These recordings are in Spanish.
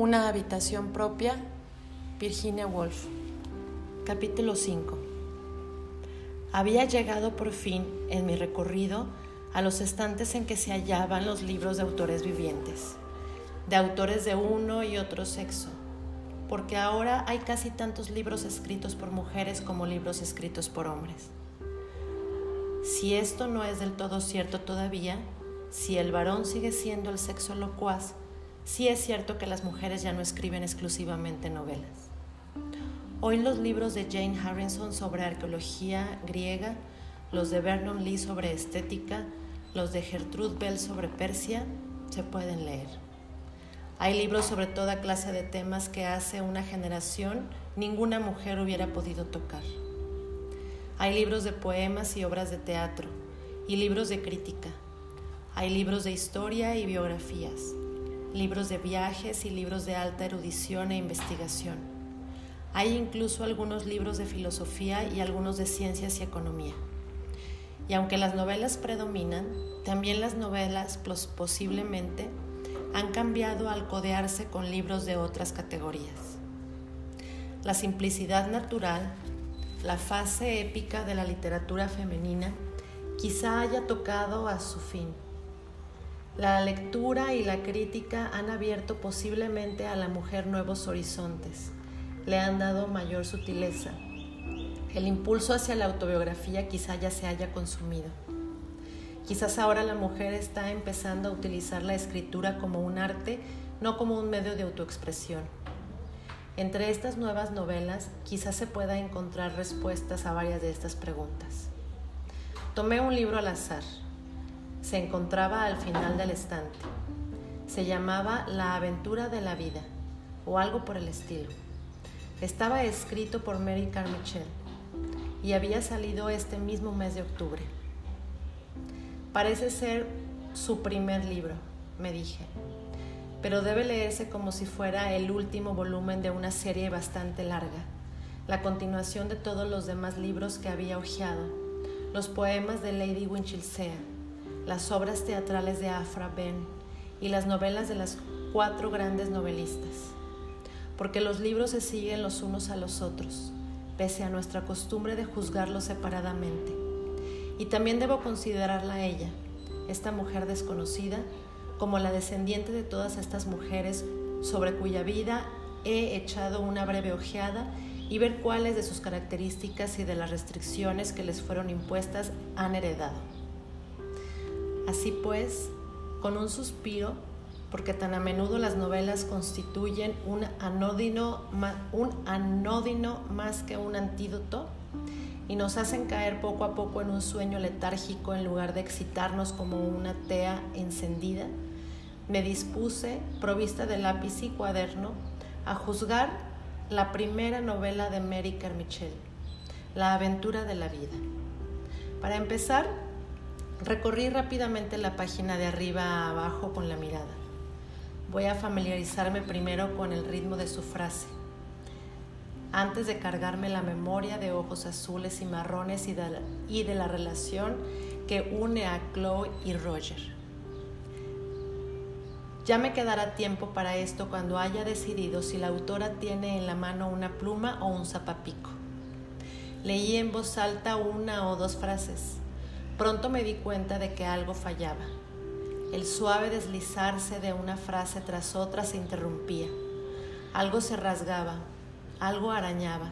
Una habitación propia, Virginia Woolf. Capítulo 5. Había llegado por fin en mi recorrido a los estantes en que se hallaban los libros de autores vivientes, de autores de uno y otro sexo, porque ahora hay casi tantos libros escritos por mujeres como libros escritos por hombres. Si esto no es del todo cierto todavía, si el varón sigue siendo el sexo locuaz, sí es cierto que las mujeres ya no escriben exclusivamente novelas. Hoy los libros de Jane Harrison sobre arqueología griega, los de Vernon Lee sobre estética, los de Gertrude Bell sobre Persia, se pueden leer. Hay libros sobre toda clase de temas que hace una generación ninguna mujer hubiera podido tocar. Hay libros de poemas y obras de teatro, y libros de crítica. Hay libros de historia y biografías, libros de viajes y libros de alta erudición e investigación. Hay incluso algunos libros de filosofía y algunos de ciencias y economía. Y aunque las novelas predominan, también las novelas posiblemente han cambiado al codearse con libros de otras categorías. La simplicidad natural la fase épica de la literatura femenina quizá haya tocado a su fin. La lectura y la crítica han abierto posiblemente a la mujer nuevos horizontes, le han dado mayor sutileza. El impulso hacia la autobiografía quizá ya se haya consumido. Quizás ahora la mujer está empezando a utilizar la escritura como un arte, no como un medio de autoexpresión. Entre estas nuevas novelas quizás se pueda encontrar respuestas a varias de estas preguntas. Tomé un libro al azar. Se encontraba al final del estante. Se llamaba La aventura de la vida o algo por el estilo. Estaba escrito por Mary Carmichael y había salido este mismo mes de octubre. Parece ser su primer libro, me dije pero debe leerse como si fuera el último volumen de una serie bastante larga, la continuación de todos los demás libros que había hojeado, los poemas de Lady Winchilsea, las obras teatrales de Afra Ben y las novelas de las cuatro grandes novelistas, porque los libros se siguen los unos a los otros, pese a nuestra costumbre de juzgarlos separadamente. Y también debo considerarla a ella, esta mujer desconocida, como la descendiente de todas estas mujeres sobre cuya vida he echado una breve ojeada y ver cuáles de sus características y de las restricciones que les fueron impuestas han heredado. Así pues, con un suspiro, porque tan a menudo las novelas constituyen un anódino, más que un antídoto y nos hacen caer poco a poco en un sueño letárgico en lugar de excitarnos como una tea encendida, me dispuse, provista de lápiz y cuaderno, a juzgar la primera novela de Mary Carmichael, La aventura de la vida. Para empezar, recorrí rápidamente la página de arriba a abajo con la mirada. Voy a familiarizarme primero con el ritmo de su frase, antes de cargarme la memoria de ojos azules y marrones y de la, y de la relación que une a Chloe y Roger. Ya me quedará tiempo para esto cuando haya decidido si la autora tiene en la mano una pluma o un zapapico. Leí en voz alta una o dos frases. Pronto me di cuenta de que algo fallaba. El suave deslizarse de una frase tras otra se interrumpía. Algo se rasgaba, algo arañaba.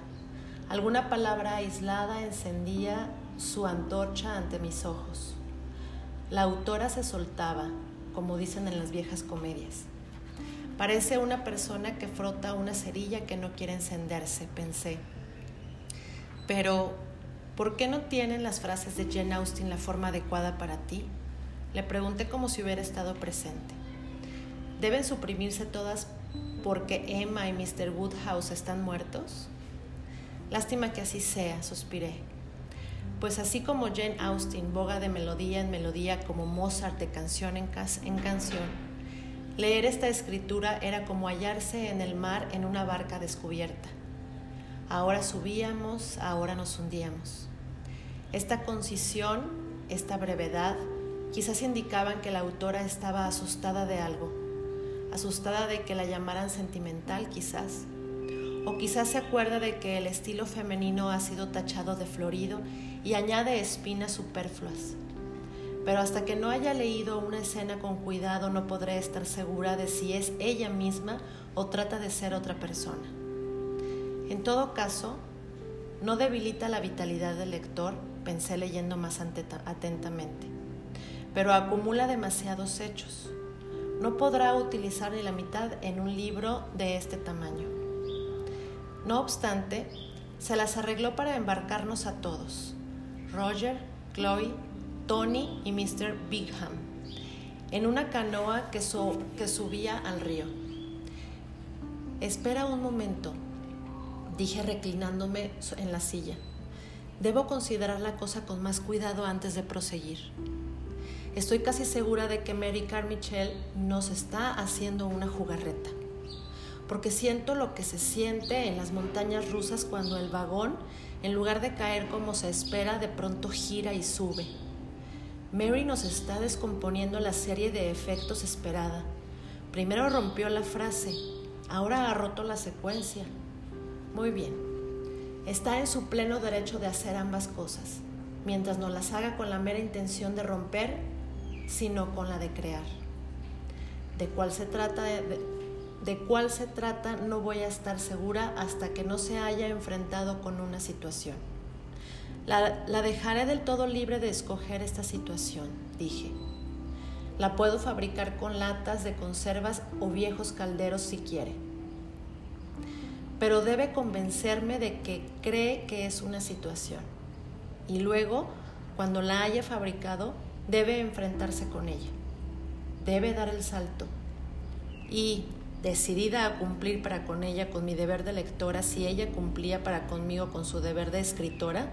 Alguna palabra aislada encendía su antorcha ante mis ojos. La autora se soltaba, como dicen en las viejas comedias. Parece una persona que frota una cerilla que no quiere encenderse, pensé. Pero, ¿por qué no tienen las frases de Jane Austen la forma adecuada para ti? Le pregunté como si hubiera estado presente. ¿Deben suprimirse todas porque Emma y Mr. Woodhouse están muertos? Lástima que así sea, suspiré pues así como Jane Austen boga de melodía en melodía como Mozart de canción en, canción, leer esta escritura era como hallarse en el mar en una barca descubierta. Ahora subíamos, ahora nos hundíamos. Esta concisión, esta brevedad, quizás indicaban que la autora estaba asustada de algo, asustada de que la llamaran sentimental quizás. O quizás se acuerda de que el estilo femenino ha sido tachado de florido y añade espinas superfluas. Pero hasta que no haya leído una escena con cuidado no podré estar segura de si es ella misma o trata de ser otra persona. En todo caso, no debilita la vitalidad del lector, pensé leyendo más atentamente, pero acumula demasiados hechos. No podrá utilizar ni la mitad en un libro de este tamaño. No obstante, se las arregló para embarcarnos a todos, Roger, Chloe, Tony y Mr. Bigham, en una canoa que, que subía al río. Espera un momento, dije reclinándome en la silla. Debo considerar la cosa con más cuidado antes de proseguir. Estoy casi segura de que Mary Carmichael nos está haciendo una jugarreta, porque siento lo que se siente en las montañas rusas cuando el vagón, en lugar de caer como se espera, de pronto gira y sube. Mary nos está descomponiendo la serie de efectos esperada. Primero rompió la frase, Ahora ha roto la secuencia. Muy bien. Está en su pleno derecho de hacer ambas cosas, mientras no las haga con la mera intención de romper, sino con la de crear. De cuál se trata no voy a estar segura hasta que no se haya enfrentado con una situación. La, dejaré del todo libre de escoger esta situación, dije. La puedo fabricar con latas de conservas o viejos calderos si quiere. Pero debe convencerme de que cree que es una situación. Y luego, cuando la haya fabricado, debe enfrentarse con ella. Debe dar el salto. Y, decidida a cumplir para con ella con mi deber de lectora, si ella cumplía para conmigo con su deber de escritora,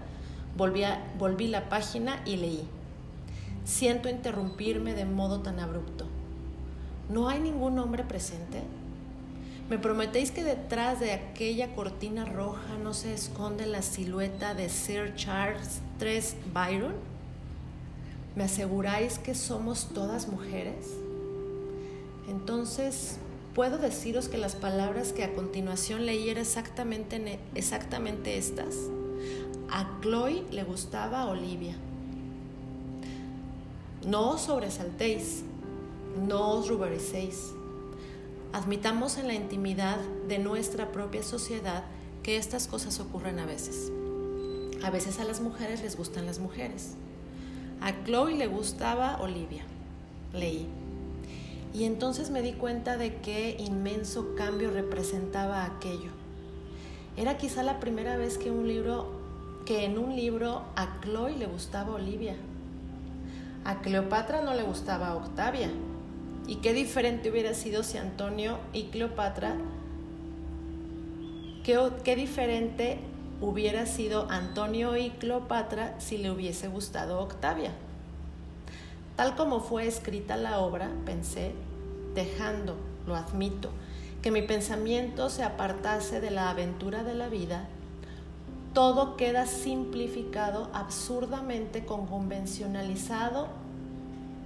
volví, volví la página y leí. Siento interrumpirme de modo tan abrupto. ¿No hay ningún hombre presente? ¿Me prometéis que detrás de aquella cortina roja no se esconde la silueta de Sir Charles III Byron? ¿Me aseguráis que somos todas mujeres? Entonces, puedo deciros que las palabras que a continuación leí eran exactamente, exactamente estas. A Chloe le gustaba Olivia. No os sobresaltéis, no os ruboricéis. Admitamos en la intimidad de nuestra propia sociedad que estas cosas ocurren a veces. A veces a las mujeres les gustan las mujeres. A Chloe le gustaba Olivia. Leí. Y entonces me di cuenta de qué inmenso cambio representaba aquello. Era quizá la primera vez que un libro que en un libro a Chloe le gustaba Olivia a Cleopatra no le gustaba Octavia. Y qué diferente hubiera sido si Antonio y Cleopatra, qué, qué diferente hubiera sido Antonio y Cleopatra si le hubiese gustado Octavia. Tal como fue escrita la obra, pensé, dejando, lo admito, que mi pensamiento se apartase de la aventura de la vida, todo queda simplificado absurdamente convencionalizado,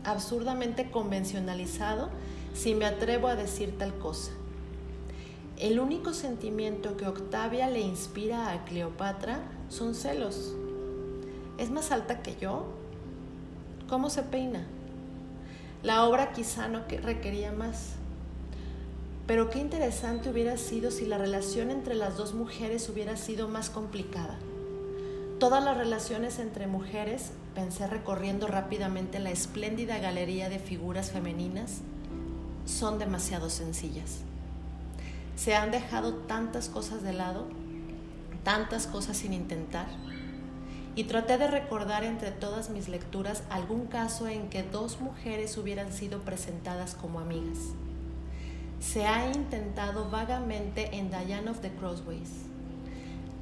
absurdamente convencionalizado si me atrevo a decir tal cosa. El único sentimiento que Octavia le inspira a Cleopatra son celos. ¿Es más alta que yo? ¿Cómo se peina? La obra quizá no requería más. Pero qué interesante hubiera sido si la relación entre las dos mujeres hubiera sido más complicada. Todas las relaciones entre mujeres, pensé recorriendo rápidamente la espléndida galería de figuras femeninas, son demasiado sencillas. Se han dejado tantas cosas de lado, tantas cosas sin intentar, y traté de recordar entre todas mis lecturas algún caso en que dos mujeres hubieran sido presentadas como amigas se ha intentado vagamente en Diane of the Crossways.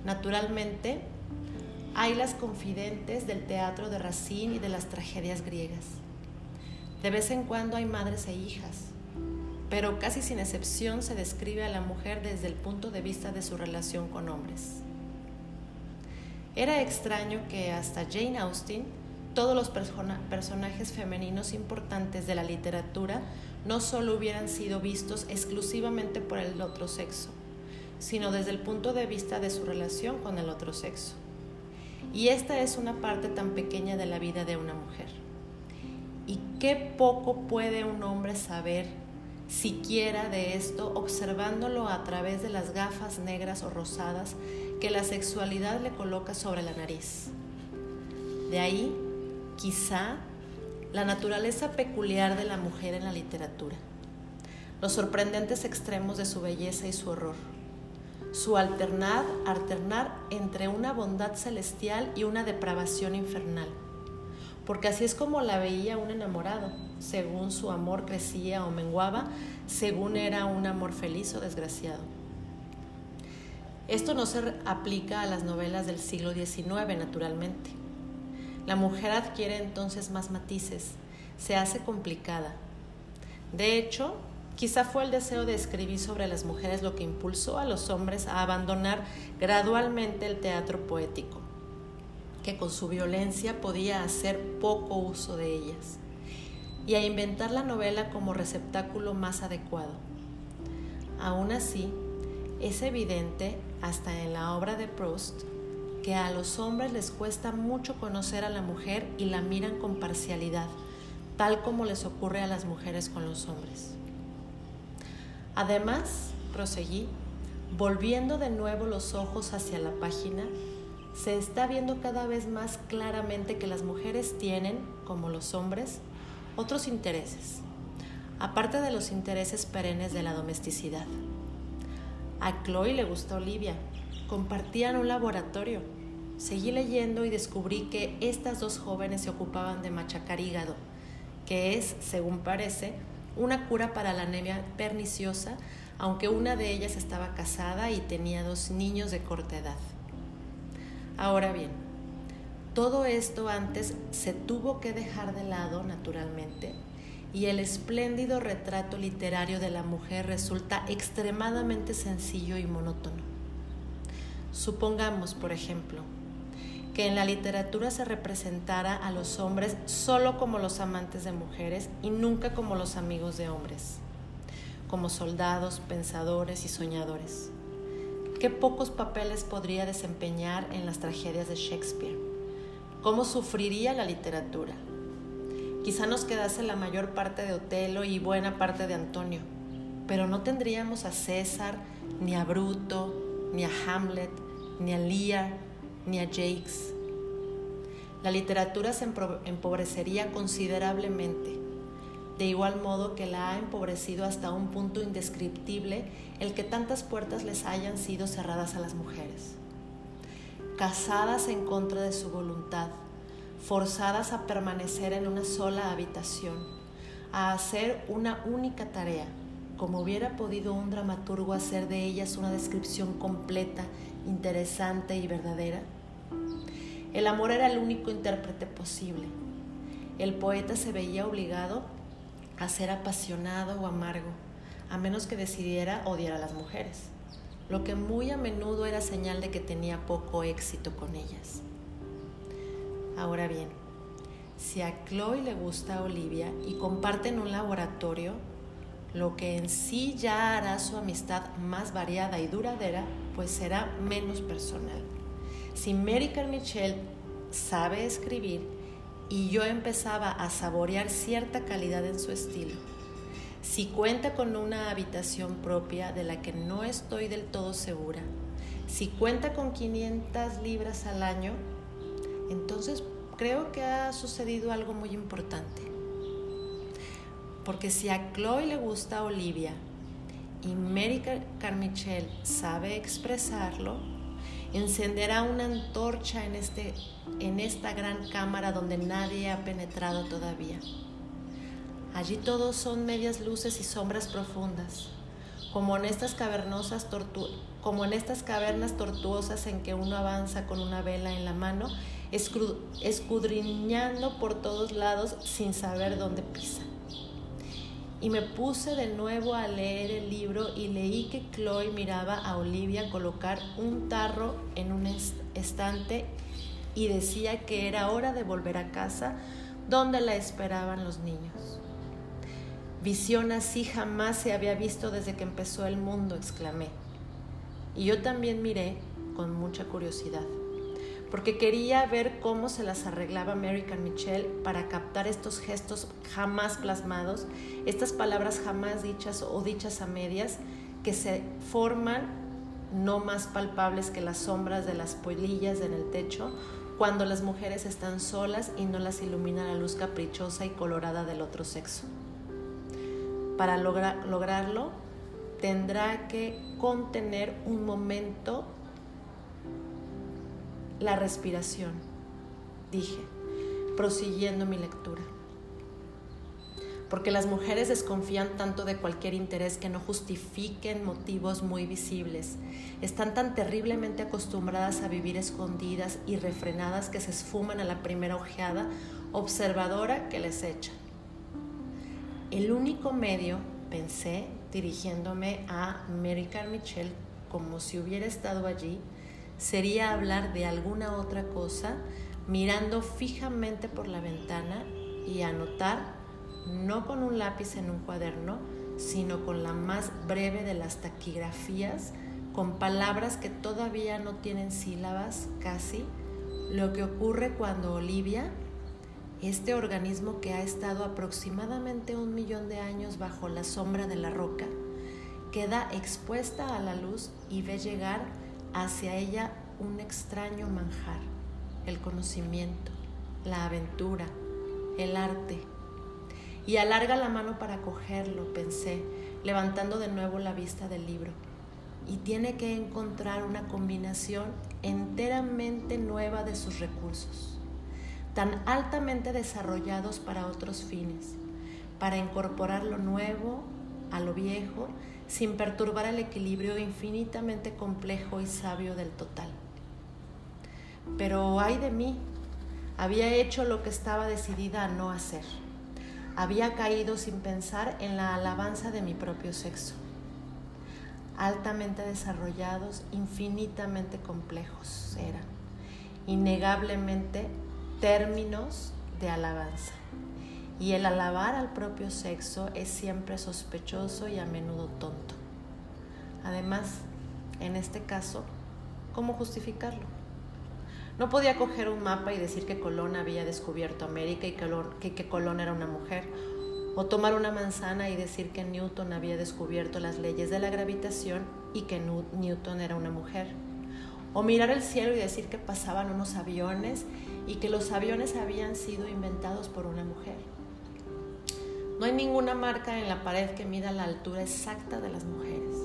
Naturalmente, hay las confidentes del teatro de Racine y de las tragedias griegas. De vez en cuando hay madres e hijas, pero casi sin excepción se describe a la mujer desde el punto de vista de su relación con hombres. Era extraño que hasta Jane Austen todos los personajes femeninos importantes de la literatura no solo hubieran sido vistos exclusivamente por el otro sexo, sino desde el punto de vista de su relación con el otro sexo. Y esta es una parte tan pequeña de la vida de una mujer. ¿Y qué poco puede un hombre saber siquiera de esto observándolo a través de las gafas negras o rosadas que la sexualidad le coloca sobre la nariz? De ahí, quizá, la naturaleza peculiar de la mujer en la literatura, los sorprendentes extremos de su belleza y su horror su alternar, alternar entre una bondad celestial y una depravación infernal. Porque así es como la veía un enamorado, según su amor crecía o menguaba, según era un amor feliz o desgraciado. Esto no se aplica a las novelas del siglo XIX, naturalmente. La mujer adquiere entonces más matices, se hace complicada. De hecho, Quizá fue el deseo de escribir sobre las mujeres lo que impulsó a los hombres a abandonar gradualmente el teatro poético, que con su violencia podía hacer poco uso de ellas, y a inventar la novela como receptáculo más adecuado. Aún así, es evidente, hasta en la obra de Proust, que a los hombres les cuesta mucho conocer a la mujer y la miran con parcialidad, tal como les ocurre a las mujeres con los hombres. Además, proseguí, volviendo de nuevo los ojos hacia la página, se está viendo cada vez más claramente que las mujeres tienen, como los hombres, otros intereses, aparte de los intereses perennes de la domesticidad. A Chloe le gusta Olivia, compartían un laboratorio. Seguí leyendo y descubrí que estas dos jóvenes se ocupaban de machacar hígado, que es, según parece, una cura para la anemia perniciosa, aunque una de ellas estaba casada y tenía dos niños de corta edad. Ahora bien, todo esto antes se tuvo que dejar de lado, naturalmente, y el espléndido retrato literario de la mujer resulta extremadamente sencillo y monótono. Supongamos, por ejemplo, que en la literatura se representara a los hombres solo como los amantes de mujeres y nunca como los amigos de hombres, como soldados, pensadores y soñadores. ¿Qué pocos papeles podría desempeñar en las tragedias de Shakespeare? ¿Cómo sufriría la literatura? Quizá nos quedase la mayor parte de Otelo y buena parte de Antonio, pero no tendríamos a César, ni a Bruto, ni a Hamlet, ni a Lear, ni a Jakes. La literatura se empobrecería considerablemente, de igual modo que la ha empobrecido hasta un punto indescriptible el que tantas puertas les hayan sido cerradas a las mujeres. Casadas en contra de su voluntad, forzadas a permanecer en una sola habitación, a hacer una única tarea, como hubiera podido un dramaturgo hacer de ellas una descripción completa, interesante y verdadera? El amor era el único intérprete posible. El poeta se veía obligado a ser apasionado o amargo, a menos que decidiera odiar a las mujeres, lo que muy a menudo era señal de que tenía poco éxito con ellas. Ahora bien, si a Chloe le gusta a Olivia y comparten un laboratorio, lo que en sí ya hará su amistad más variada y duradera, pues será menos personal. Si Mary Carmichael sabe escribir y yo empezaba a saborear cierta calidad en su estilo, si cuenta con una habitación propia de la que no estoy del todo segura, si cuenta con 500 libras al año, entonces creo que ha sucedido algo muy importante. Porque si a Chloe le gusta Olivia y Mary Carmichael sabe expresarlo, encenderá una antorcha en, este, en esta gran cámara donde nadie ha penetrado todavía. Allí todos son medias luces y sombras profundas, como en estas cavernosas como en estas cavernas tortuosas en que uno avanza con una vela en la mano, escudriñando por todos lados sin saber dónde pisa. Y me puse de nuevo a leer el libro y leí que Chloe miraba a Olivia colocar un tarro en un estante y decía que era hora de volver a casa donde la esperaban los niños. Visión así jamás se había visto desde que empezó el mundo, exclamé. Y yo también miré con mucha curiosidad, porque quería ver cómo se las arreglaba American Michelle para captar estos gestos jamás plasmados, estas palabras jamás dichas o dichas a medias, que se forman no más palpables que las sombras de las polillas en el techo cuando las mujeres están solas y no las ilumina la luz caprichosa y colorada del otro sexo. Para lograrlo, tendrá que contener un momento la respiración, dije, prosiguiendo mi lectura. Porque las mujeres desconfían tanto de cualquier interés que no justifiquen motivos muy visibles. Están tan terriblemente acostumbradas a vivir escondidas y refrenadas que se esfuman a la primera ojeada observadora que les echan. El único medio, pensé, dirigiéndome a Mary Michelle como si hubiera estado allí, sería hablar de alguna otra cosa mirando fijamente por la ventana y anotar, no con un lápiz en un cuaderno, sino con la más breve de las taquigrafías, con palabras que todavía no tienen sílabas casi, lo que ocurre cuando Olivia este organismo que ha estado aproximadamente un millón de años bajo la sombra de la roca, queda expuesta a la luz y ve llegar hacia ella un extraño manjar, el conocimiento, la aventura, el arte. Y alarga la mano para cogerlo, pensé, levantando de nuevo la vista del libro. Y tiene que encontrar una combinación enteramente nueva de sus recursos tan altamente desarrollados para otros fines, para incorporar lo nuevo a lo viejo sin perturbar el equilibrio infinitamente complejo y sabio del total. Pero ay de mí, había hecho lo que estaba decidida a no hacer. Había caído sin pensar en la alabanza de mi propio sexo. Altamente desarrollados, infinitamente complejos eran, innegablemente términos de alabanza. Y el alabar al propio sexo es siempre sospechoso y a menudo tonto. Además, en este caso, ¿cómo justificarlo? No podía coger un mapa y decir que Colón había descubierto América y que, que Colón era una mujer, o tomar una manzana y decir que Newton había descubierto las leyes de la gravitación y que Newton era una mujer, o mirar el cielo y decir que pasaban unos aviones y que los aviones habían sido inventados por una mujer. No hay ninguna marca en la pared que mida la altura exacta de las mujeres.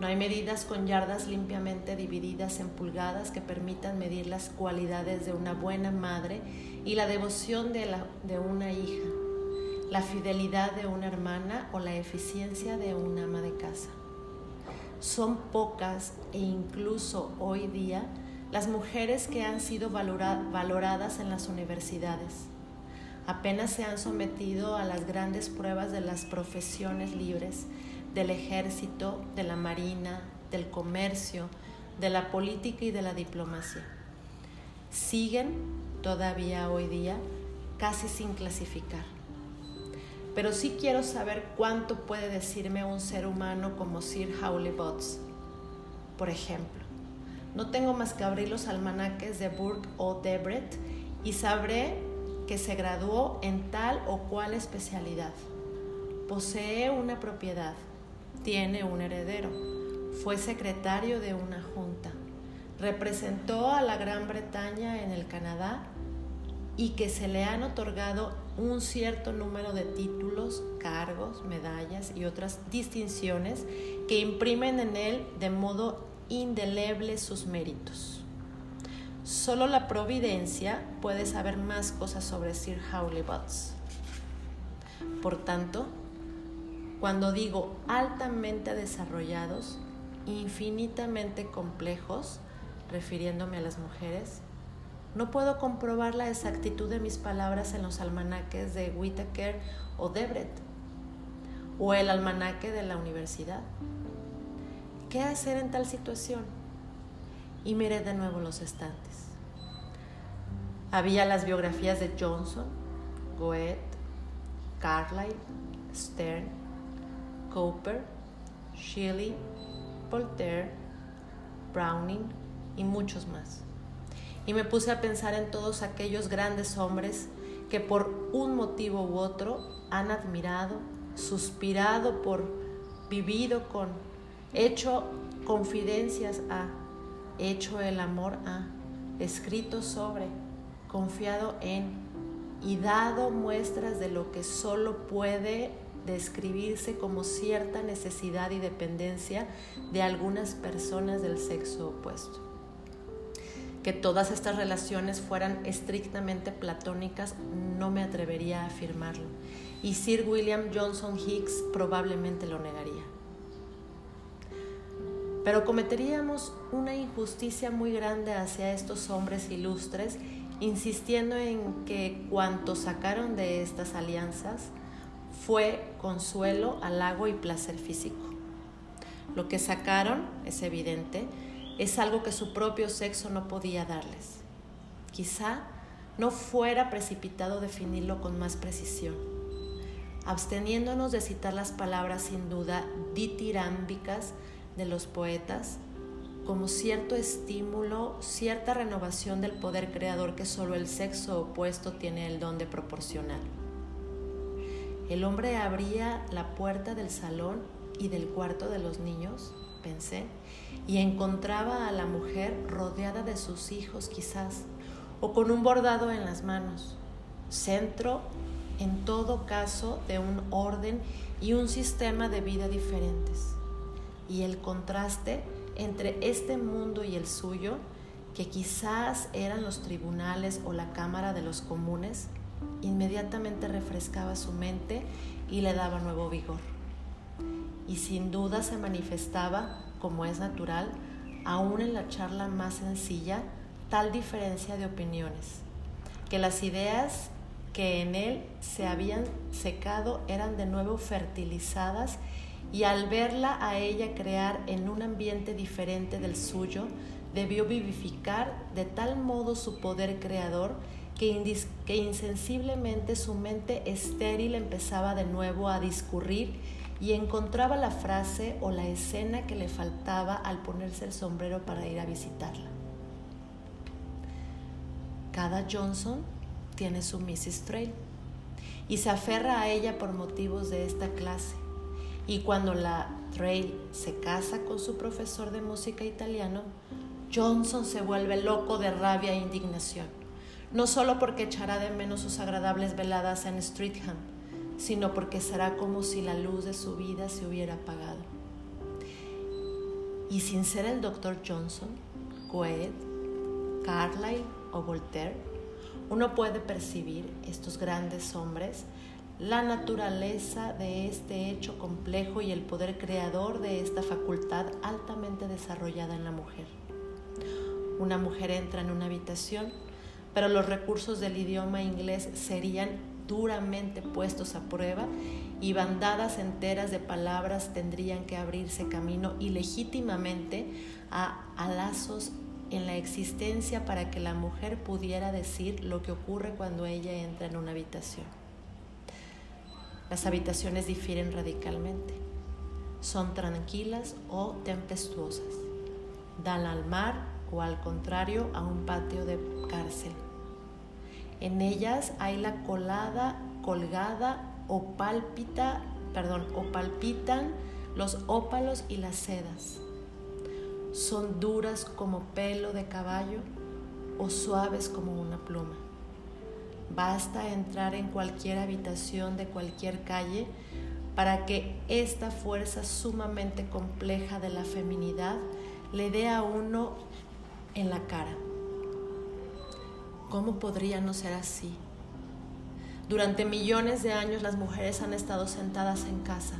No hay medidas con yardas limpiamente divididas en pulgadas que permitan medir las cualidades de una buena madre y la devoción de, una hija, la fidelidad de una hermana o la eficiencia de una ama de casa. Son pocas e incluso hoy día las mujeres que han sido valoradas en las universidades. Apenas se han sometido a las grandes pruebas de las profesiones libres, del ejército, de la marina, del comercio, de la política y de la diplomacia. Siguen todavía hoy día casi sin clasificar. Pero sí quiero saber cuánto puede decirme un ser humano como Sir Howley Botts, por ejemplo. No tengo más que abrir los almanaques de Burke o Debret y sabré que se graduó en tal o cual especialidad. Posee una propiedad, tiene un heredero, fue secretario de una junta, representó a la Gran Bretaña en el Canadá y que se le han otorgado un cierto número de títulos, cargos, medallas y otras distinciones que imprimen en él de modo indelebles sus méritos. Solo la providencia puede saber más cosas sobre Sir Howley Butts. Por tanto, cuando digo altamente desarrollados, infinitamente complejos, refiriéndome a las mujeres, no puedo comprobar la exactitud de mis palabras en los almanaques de Whitaker o Debret o el almanaque de la universidad. ¿Qué hacer en tal situación? Y miré de nuevo los estantes. Había las biografías de Johnson, Goethe, Carlyle, Stern, Cooper, Shelley, Voltaire, Browning y muchos más. Y me puse a pensar en todos aquellos grandes hombres que por un motivo u otro han admirado, suspirado por, vivido con, hecho confidencias a, hecho el amor a, escrito sobre, confiado en y dado muestras de lo que solo puede describirse como cierta necesidad y dependencia de algunas personas del sexo opuesto. Que todas estas relaciones fueran estrictamente platónicas no me atrevería a afirmarlo, y Sir William Johnson Hicks probablemente lo negaría. Pero cometeríamos una injusticia muy grande hacia estos hombres ilustres, insistiendo en que cuanto sacaron de estas alianzas fue consuelo, halago y placer físico. Lo que sacaron, es evidente, es algo que su propio sexo no podía darles. Quizá no fuera precipitado definirlo con más precisión. Absteniéndonos de citar las palabras sin duda ditirámbicas de los poetas como cierto estímulo, cierta renovación del poder creador que solo el sexo opuesto tiene el don de proporcionar. El hombre abría la puerta del salón y del cuarto de los niños, pensé, y encontraba a la mujer rodeada de sus hijos quizás, o con un bordado en las manos, centro en todo caso de un orden y un sistema de vida diferentes y el contraste entre este mundo y el suyo, que quizás eran los tribunales o la Cámara de los Comunes, inmediatamente refrescaba su mente y le daba nuevo vigor. Y sin duda se manifestaba, como es natural, aún en la charla más sencilla, tal diferencia de opiniones, que las ideas que en él se habían secado eran de nuevo fertilizadas y al verla a ella crear en un ambiente diferente del suyo, debió vivificar de tal modo su poder creador que, insensiblemente su mente estéril empezaba de nuevo a discurrir y encontraba la frase o la escena que le faltaba al ponerse el sombrero para ir a visitarla. Cada Johnson tiene su Mrs. Trail y se aferra a ella por motivos de esta clase y cuando la Trail se casa con su profesor de música italiano, Johnson se vuelve loco de rabia e indignación, no solo porque echará de menos sus agradables veladas en Streatham, sino porque será como si la luz de su vida se hubiera apagado. Y sin ser el doctor Johnson, Goethe, Carlyle o Voltaire, uno puede percibir estos grandes hombres la naturaleza de este hecho complejo y el poder creador de esta facultad altamente desarrollada en la mujer. Una mujer entra en una habitación, pero los recursos del idioma inglés serían duramente puestos a prueba y bandadas enteras de palabras tendrían que abrirse camino ilegítimamente a, lazos en la existencia para que la mujer pudiera decir lo que ocurre cuando ella entra en una habitación. Las habitaciones difieren radicalmente. Son tranquilas o tempestuosas. Dan al mar o al contrario a un patio de cárcel. En ellas hay la colada, colgada o pálpita, perdón, o palpitan los ópalos y las sedas. Son duras como pelo de caballo o suaves como una pluma. Basta entrar en cualquier habitación de cualquier calle para que esta fuerza sumamente compleja de la feminidad le dé a uno en la cara. ¿Cómo podría no ser así? Durante millones de años las mujeres han estado sentadas en casa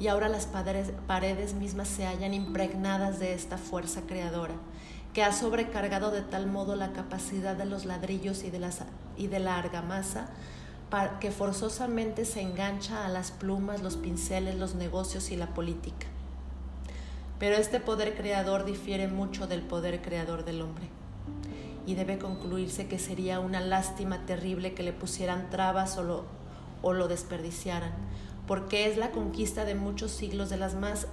y ahora las paredes, mismas se hallan impregnadas de esta fuerza creadora que ha sobrecargado de tal modo la capacidad de los ladrillos y de, las, y de la argamasa que forzosamente se engancha a las plumas, los pinceles, los negocios y la política. Pero este poder creador difiere mucho del poder creador del hombre. y debe concluirse que sería una lástima terrible que le pusieran trabas o lo, o lo desperdiciaran, porque es la conquista de muchos siglos de, las más,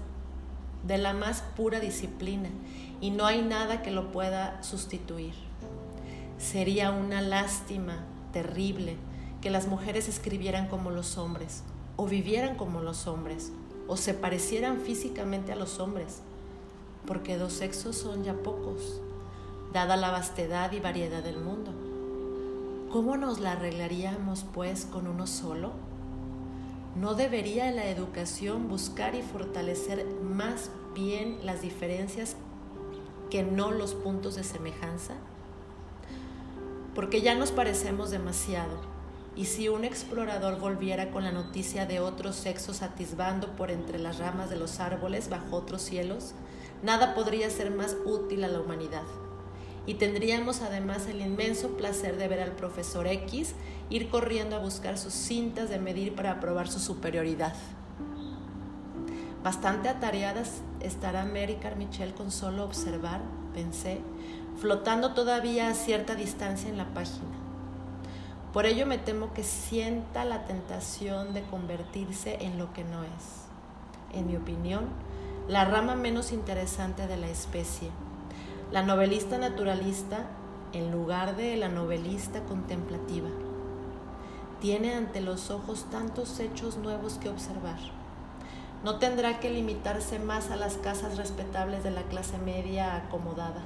de la más pura disciplina y no hay nada que lo pueda sustituir. Sería una lástima terrible que las mujeres escribieran como los hombres, o vivieran como los hombres, o se parecieran físicamente a los hombres, porque dos sexos son ya pocos, dada la vastedad y variedad del mundo. ¿Cómo nos la arreglaríamos, pues, con uno solo? ¿No debería la educación buscar y fortalecer más bien las diferencias que no los puntos de semejanza? Porque ya nos parecemos demasiado y si un explorador volviera con la noticia de otros sexos atisbando por entre las ramas de los árboles bajo otros cielos, nada podría ser más útil a la humanidad. Y tendríamos además el inmenso placer de ver al profesor X ir corriendo a buscar sus cintas de medir para probar su superioridad. Bastante atareadas estará Mary Carmichael con solo observar, pensé, flotando todavía a cierta distancia en la página. Por ello me temo que sienta la tentación de convertirse en lo que no es. En mi opinión, la rama menos interesante de la especie. La novelista naturalista en lugar de la novelista contemplativa. Tiene ante los ojos tantos hechos nuevos que observar. No tendrá que limitarse más a las casas respetables de la clase media acomodada.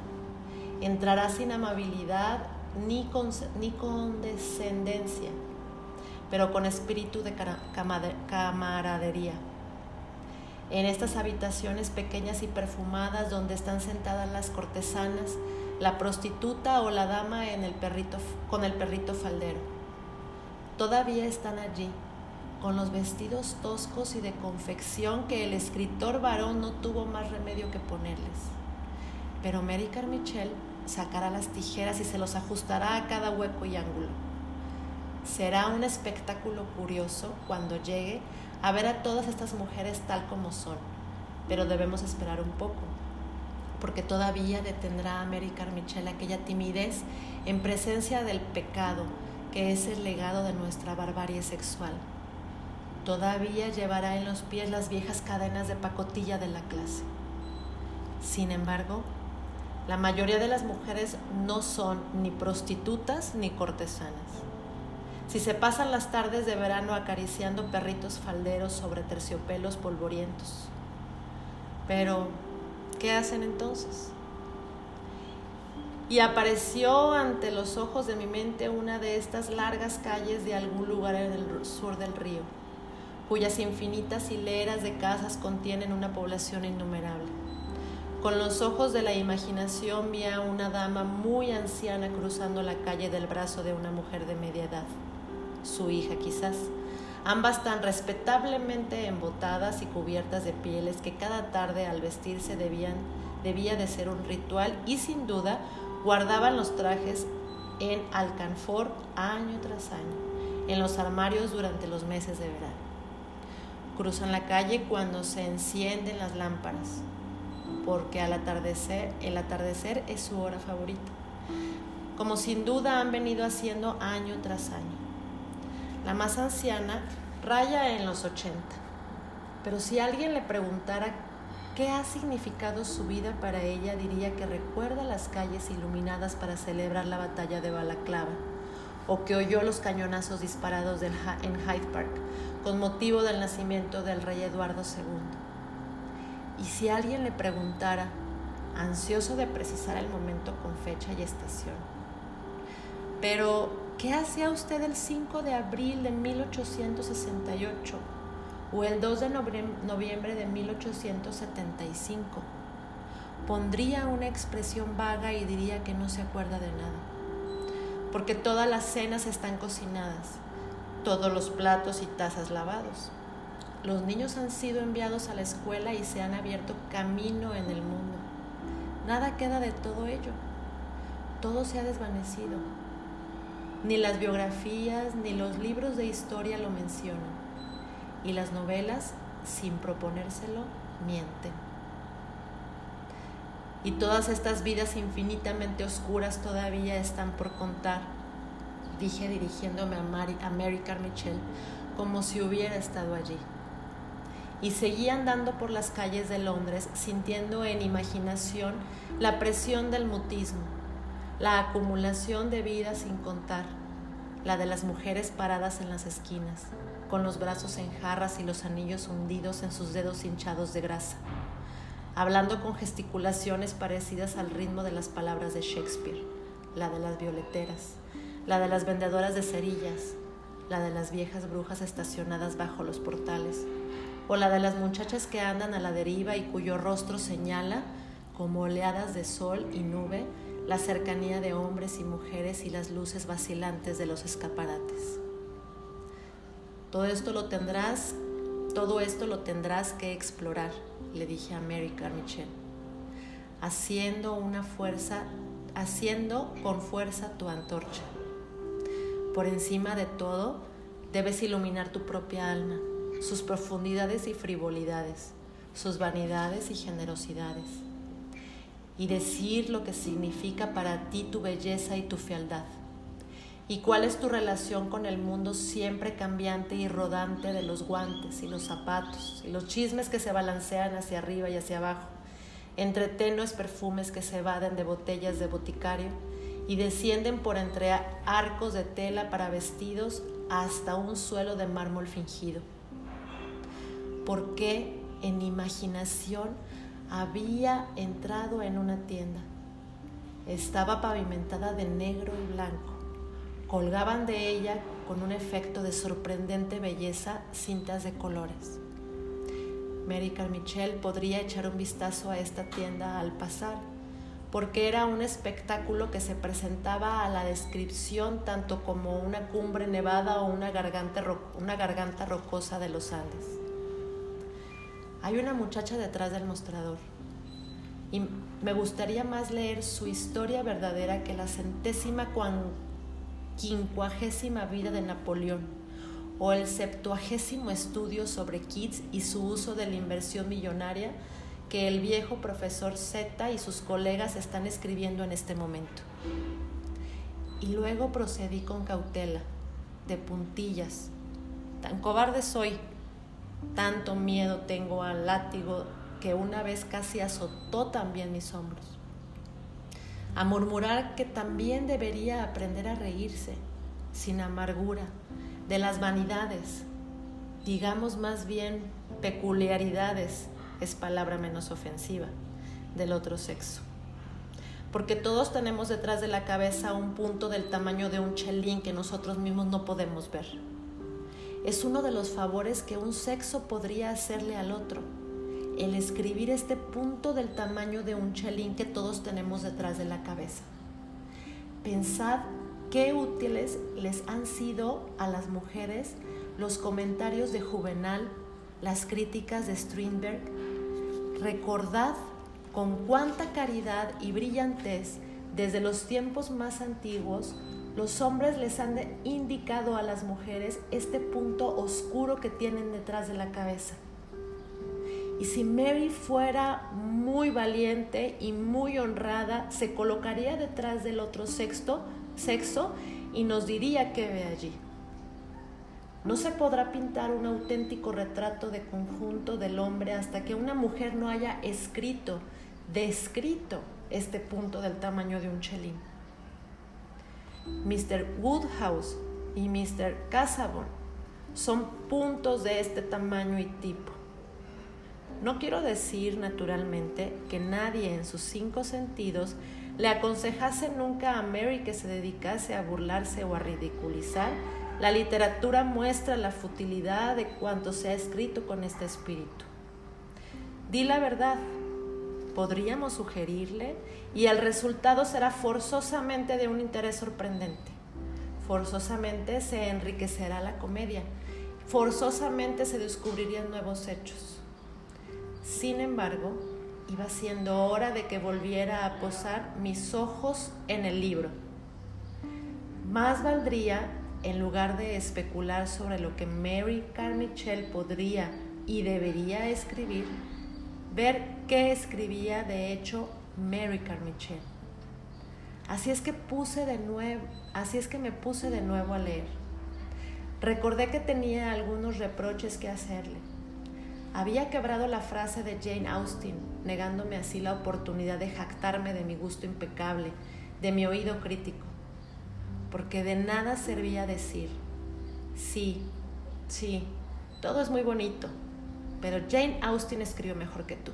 Entrará sin amabilidad ni, con, ni condescendencia, pero con espíritu de camaradería. En estas habitaciones pequeñas y perfumadas donde están sentadas las cortesanas, la prostituta o la dama en el perrito, con el perrito faldero. Todavía están allí, con los vestidos toscos y de confección que el escritor varón no tuvo más remedio que ponerles. Pero Mary Carmichael sacará las tijeras y se los ajustará a cada hueco y ángulo. Será un espectáculo curioso cuando llegue a ver a todas estas mujeres tal como son, pero debemos esperar un poco, porque todavía detendrá a Mary Carmichael aquella timidez en presencia del pecado que es el legado de nuestra barbarie sexual. Todavía llevará en los pies las viejas cadenas de pacotilla de la clase. Sin embargo, la mayoría de las mujeres no son ni prostitutas ni cortesanas. Si se pasan las tardes de verano acariciando perritos falderos sobre terciopelos polvorientos. Pero, ¿qué hacen entonces? Y apareció ante los ojos de mi mente una de estas largas calles de algún lugar en el sur del río, cuyas infinitas hileras de casas contienen una población innumerable. Con los ojos de la imaginación vi a una dama muy anciana cruzando la calle del brazo de una mujer de media edad, su hija quizás, ambas tan respetablemente embotadas y cubiertas de pieles que cada tarde al vestirse debían, debía de ser un ritual y sin duda guardaban los trajes en alcanfor año tras año, en los armarios durante los meses de verano. Cruzan la calle cuando se encienden las lámparas porque al atardecer, el atardecer es su hora favorita, como sin duda han venido haciendo año tras año. La más anciana raya en los 80, pero si alguien le preguntara qué ha significado su vida para ella, diría que recuerda las calles iluminadas para celebrar la batalla de Balaclava, o que oyó los cañonazos disparados en Hyde Park con motivo del nacimiento del rey Eduardo II y si alguien le preguntara, ansioso de precisar el momento con fecha y estación, pero ¿qué hacía usted el 5 de abril de 1868 o el 2 de noviembre de 1875? Pondría una expresión vaga y diría que no se acuerda de nada, porque todas las cenas están cocinadas, todos los platos y tazas lavados los niños han sido enviados a la escuela y se han abierto camino en el mundo. Nada queda de todo ello. Todo se ha desvanecido. Ni las biografías ni los libros de historia lo mencionan. Y las novelas, sin proponérselo, mienten. Y todas estas vidas infinitamente oscuras todavía están por contar, dije dirigiéndome a Mary, a Mary Carmichael como si hubiera estado allí. Y seguí andando por las calles de Londres sintiendo en imaginación la presión del mutismo, la acumulación de vidas sin contar, la de las mujeres paradas en las esquinas, con los brazos en jarras y los anillos hundidos en sus dedos hinchados de grasa, hablando con gesticulaciones parecidas al ritmo de las palabras de Shakespeare, la de las violeteras, la de las vendedoras de cerillas, la de las viejas brujas estacionadas bajo los portales, o la de las muchachas que andan a la deriva y cuyo rostro señala, como oleadas de sol y nube, la cercanía de hombres y mujeres y las luces vacilantes de los escaparates. Todo esto lo tendrás, todo esto lo tendrás que explorar, le dije a Mary Carmichael, haciendo una fuerza, haciendo con fuerza tu antorcha. Por encima de todo, debes iluminar tu propia alma, sus profundidades y frivolidades, sus vanidades y generosidades, y decir lo que significa para ti tu belleza y tu fealdad ¿Y cuál es tu relación con el mundo siempre cambiante y rodante de los guantes y los zapatos y los chismes que se balancean hacia arriba y hacia abajo, entre tenues perfumes que se evaden de botellas de boticario y descienden por entre arcos de tela para vestidos hasta un suelo de mármol fingido? ¿Por qué en imaginación había entrado en una tienda? Estaba pavimentada de negro y blanco colgaban de ella con un efecto de sorprendente belleza cintas de colores. Mary Carmichael podría echar un vistazo a esta tienda al pasar, porque era un espectáculo que se presentaba a la descripción tanto como una cumbre nevada o una garganta, una garganta rocosa de los Andes. Hay una muchacha detrás del mostrador y me gustaría más leer su historia verdadera que la centésima quincuagésima vida de Napoleón o el septuagésimo estudio sobre Keats y su uso de la inversión millonaria que el viejo profesor Z y sus colegas están escribiendo en este momento. Y luego procedí con cautela, de puntillas. Tan cobarde soy, tanto miedo tengo al látigo que una vez casi azotó también mis hombros a murmurar que también debería aprender a reírse, sin amargura, de las vanidades, digamos más bien peculiaridades, es palabra menos ofensiva, del otro sexo. Porque todos tenemos detrás de la cabeza un punto del tamaño de un chelín que nosotros mismos no podemos ver. Es uno de los favores que un sexo podría hacerle al otro el escribir este punto del tamaño de un chelín que todos tenemos detrás de la cabeza. Pensad qué útiles les han sido a las mujeres los comentarios de Juvenal, las críticas de Strindberg. Recordad con cuánta caridad y brillantez desde los tiempos más antiguos los hombres les han indicado a las mujeres este punto oscuro que tienen detrás de la cabeza. Y si Mary fuera muy valiente y muy honrada, se colocaría detrás del otro sexto, sexo y nos diría qué ve allí. No se podrá pintar un auténtico retrato de conjunto del hombre hasta que una mujer no haya escrito, descrito este punto del tamaño de un chelín. Mr. Woodhouse y Mr. Casabon son puntos de este tamaño y tipo. No quiero decir, naturalmente, que nadie en sus cinco sentidos le aconsejase nunca a Mary que se dedicase a burlarse o a ridiculizar. La literatura muestra la futilidad de cuanto se ha escrito con este espíritu. Di la verdad, podríamos sugerirle, y el resultado será forzosamente de un interés sorprendente. Forzosamente se enriquecerá la comedia, forzosamente se descubrirían nuevos hechos. Sin embargo, iba siendo hora de que volviera a posar mis ojos en el libro. Más valdría, en lugar de especular sobre lo que Mary Carmichael podría y debería escribir, ver qué escribía de hecho Mary Carmichael. Así es que puse de nuevo, así es que me puse de nuevo a leer. Recordé que tenía algunos reproches que hacerle. Había quebrado la frase de Jane Austen, negándome así la oportunidad de jactarme de mi gusto impecable, de mi oído crítico. Porque de nada servía decir, sí, sí, todo es muy bonito, pero Jane Austen escribió mejor que tú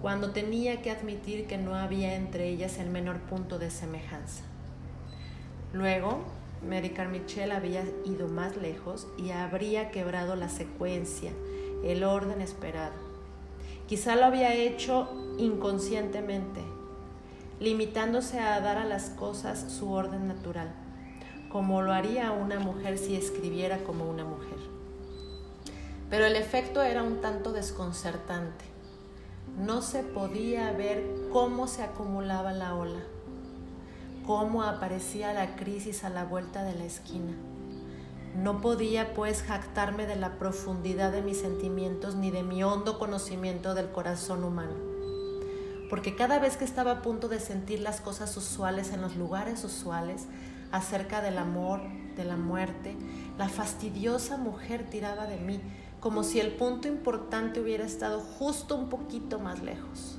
cuando tenía que admitir que no había entre ellas el menor punto de semejanza. Luego, Mary Carmichael había ido más lejos y habría quebrado la secuencia, el orden esperado. Quizá lo había hecho inconscientemente, limitándose a dar a las cosas su orden natural, como lo haría una mujer si escribiera como una mujer. Pero el efecto era un tanto desconcertante no se podía ver cómo se acumulaba la ola, cómo aparecía la crisis a la vuelta de la esquina. No podía pues jactarme de la profundidad de mis sentimientos ni de mi hondo conocimiento del corazón humano, porque cada vez que estaba a punto de sentir las cosas usuales en los lugares usuales, acerca del amor, de la muerte, la fastidiosa mujer tiraba de mí como si el punto importante hubiera estado justo un poquito más lejos.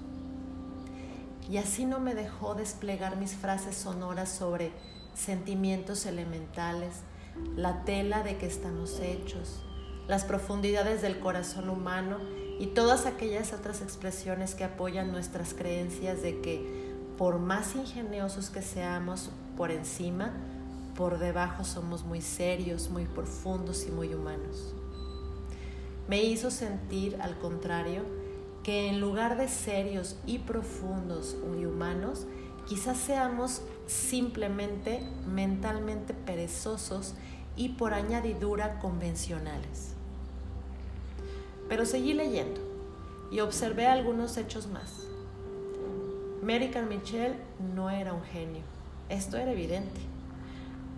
Y así no me dejó desplegar mis frases sonoras sobre sentimientos elementales, la tela de que estamos hechos, las profundidades del corazón humano y todas aquellas otras expresiones que apoyan nuestras creencias de que por más ingeniosos que seamos por encima, por debajo somos muy serios, muy profundos y muy humanos me hizo sentir, al contrario, que en lugar de serios y profundos y humanos, quizás seamos simplemente mentalmente perezosos y por añadidura convencionales. Pero seguí leyendo y observé algunos hechos más. Mary Carmichael no era un genio, esto era evidente.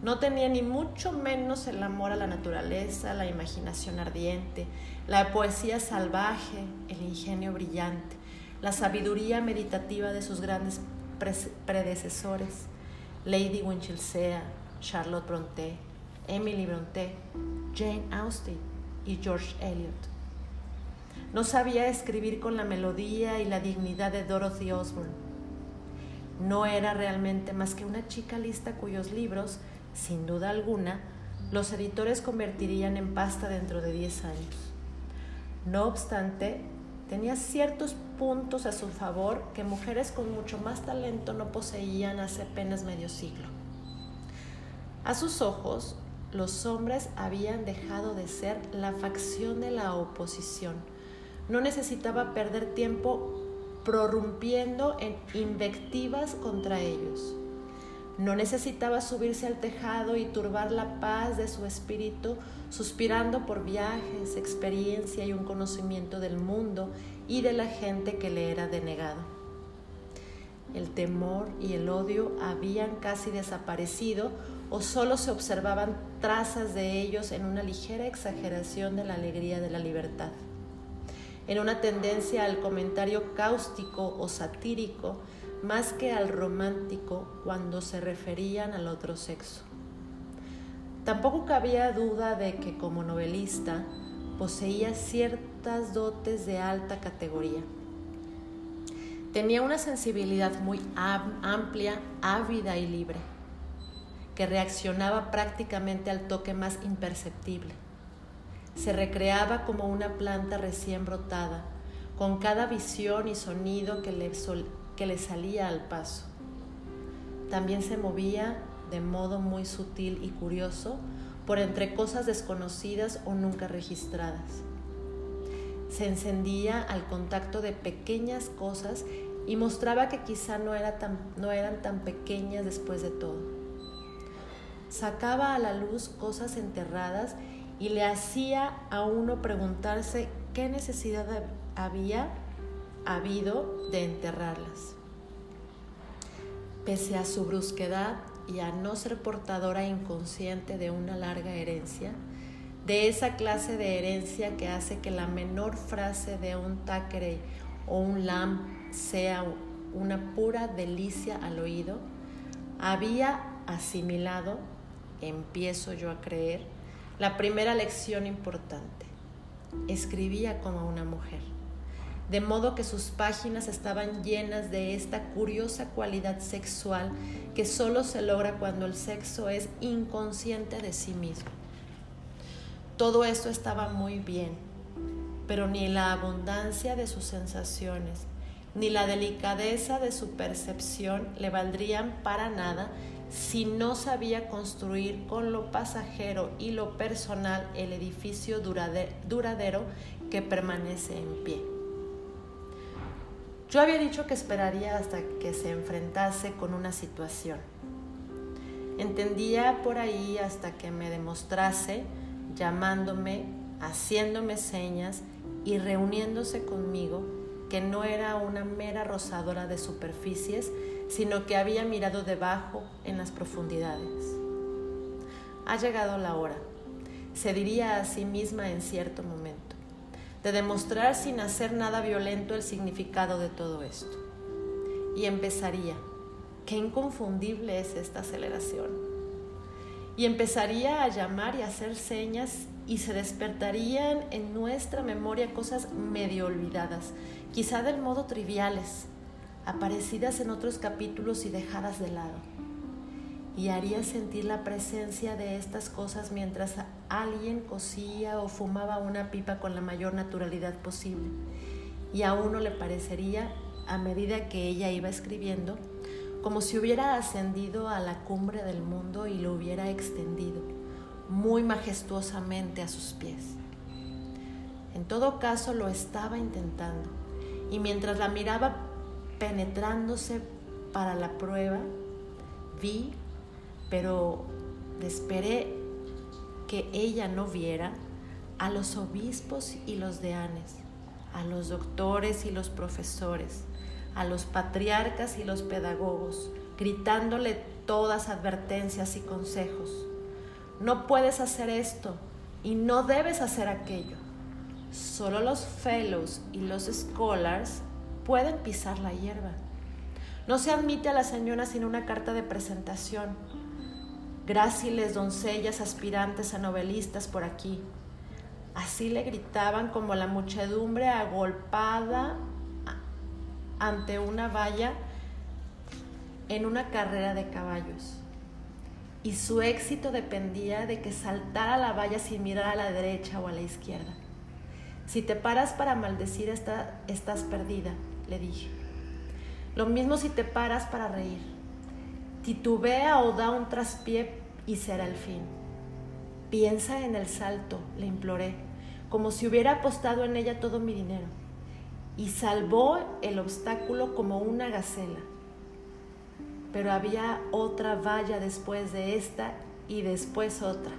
No tenía ni mucho menos el amor a la naturaleza, la imaginación ardiente, la poesía salvaje, el ingenio brillante, la sabiduría meditativa de sus grandes predecesores, Lady Winchelsea, Charlotte Brontë, Emily Brontë, Jane Austen y George Eliot. No sabía escribir con la melodía y la dignidad de Dorothy Osborne. No era realmente más que una chica lista cuyos libros sin duda alguna, los editores convertirían en pasta dentro de 10 años. No obstante, tenía ciertos puntos a su favor que mujeres con mucho más talento no poseían hace apenas medio siglo. A sus ojos, los hombres habían dejado de ser la facción de la oposición. No necesitaba perder tiempo prorrumpiendo en invectivas contra ellos. No necesitaba subirse al tejado y turbar la paz de su espíritu, suspirando por viajes, experiencia y un conocimiento del mundo y de la gente que le era denegado. El temor y el odio habían casi desaparecido o solo se observaban trazas de ellos en una ligera exageración de la alegría de la libertad, en una tendencia al comentario cáustico o satírico más que al romántico cuando se referían al otro sexo. Tampoco cabía duda de que como novelista poseía ciertas dotes de alta categoría. Tenía una sensibilidad muy amplia, ávida y libre, que reaccionaba prácticamente al toque más imperceptible. Se recreaba como una planta recién brotada, con cada visión y sonido que le, le salía al paso. También se movía de modo muy sutil y curioso por entre cosas desconocidas o nunca registradas. Se encendía al contacto de pequeñas cosas y mostraba que quizá no eran tan pequeñas después de todo. Sacaba a la luz cosas enterradas y le hacía a uno preguntarse qué necesidad había habido de enterrarlas. Pese a su brusquedad y a no ser portadora inconsciente de una larga herencia, de esa clase de herencia que hace que la menor frase de un Thackeray o un Lamb sea una pura delicia al oído, había asimilado, empiezo yo a creer, la primera lección importante. Escribía como una mujer, de modo que sus páginas estaban llenas de esta curiosa cualidad sexual que solo se logra cuando el sexo es inconsciente de sí mismo. Todo esto estaba muy bien, pero ni la abundancia de sus sensaciones, ni la delicadeza de su percepción le valdrían para nada si no sabía construir con lo pasajero y lo personal el edificio duradero que permanece en pie. Yo había dicho que esperaría hasta que se enfrentase con una situación. Entendía por ahí hasta que me demostrase, llamándome, haciéndome señas y reuniéndose conmigo, que no era una mera rozadora de superficies, sino que había mirado debajo en las profundidades. Ha llegado la hora, se diría a sí misma en cierto momento, de demostrar sin hacer nada violento el significado de todo esto. Y empezaría, qué inconfundible es esta aceleración. Y empezaría a llamar y a hacer señas y se despertarían en nuestra memoria cosas medio olvidadas, quizá del modo triviales, aparecidas en otros capítulos y dejadas de lado. Y haría sentir la presencia de estas cosas mientras alguien cosía o fumaba una pipa con la mayor naturalidad posible. Y a uno le parecería, a medida que ella iba escribiendo, como si hubiera ascendido a la cumbre del mundo y lo hubiera extendido muy majestuosamente a sus pies. En todo caso lo estaba intentando y mientras la miraba penetrándose para la prueba, vi, pero esperé que ella no viera a los obispos y los deanes, a los doctores y los profesores, a los patriarcas y los pedagogos, gritándole todas advertencias y consejos. No puedes hacer esto y no debes hacer aquello. Solo los fellows y los scholars pueden pisar la hierba. No se admite a la señora sin una carta de presentación. Gráciles doncellas aspirantes a novelistas por aquí. Así le gritaban como la muchedumbre agolpada ante una valla en una carrera de caballos. Y su éxito dependía de que saltara la valla sin mirar a la derecha o a la izquierda. Si te paras para maldecir, estás perdida le dije. Lo mismo si te paras para reír. Titubea o da un traspié y será el fin. Piensa en el salto, le imploré, como si hubiera apostado en ella todo mi dinero. Y salvó el obstáculo como una gacela. Pero había otra valla después de esta y después otra.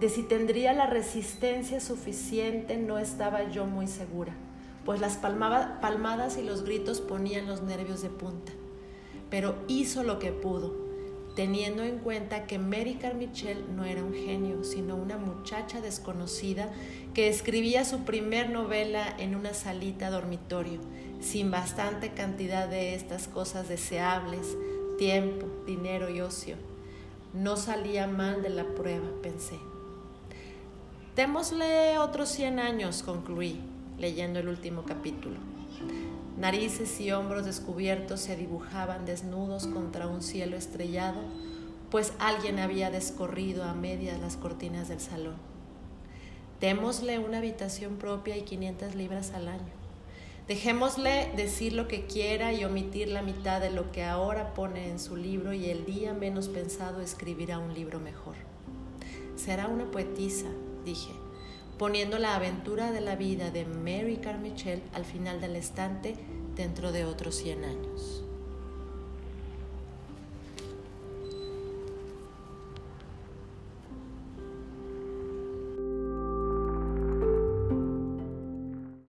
De si tendría la resistencia suficiente no estaba yo muy segura pues las palmadas y los gritos ponían los nervios de punta. Pero hizo lo que pudo, teniendo en cuenta que Mary Carmichael no era un genio, sino una muchacha desconocida que escribía su primer novela en una salita dormitorio, sin bastante cantidad de estas cosas deseables, tiempo, dinero y ocio. No salía mal de la prueba, pensé. Démosle otros cien años, concluí leyendo el último capítulo. Narices y hombros descubiertos se dibujaban desnudos contra un cielo estrellado, pues alguien había descorrido a medias las cortinas del salón. Démosle una habitación propia y 500 libras al año. Dejémosle decir lo que quiera y omitir la mitad de lo que ahora pone en su libro y el día menos pensado escribirá un libro mejor. Será una poetisa, dije, poniendo la aventura de la vida de Mary Carmichael al final del estante dentro de otros 100 años.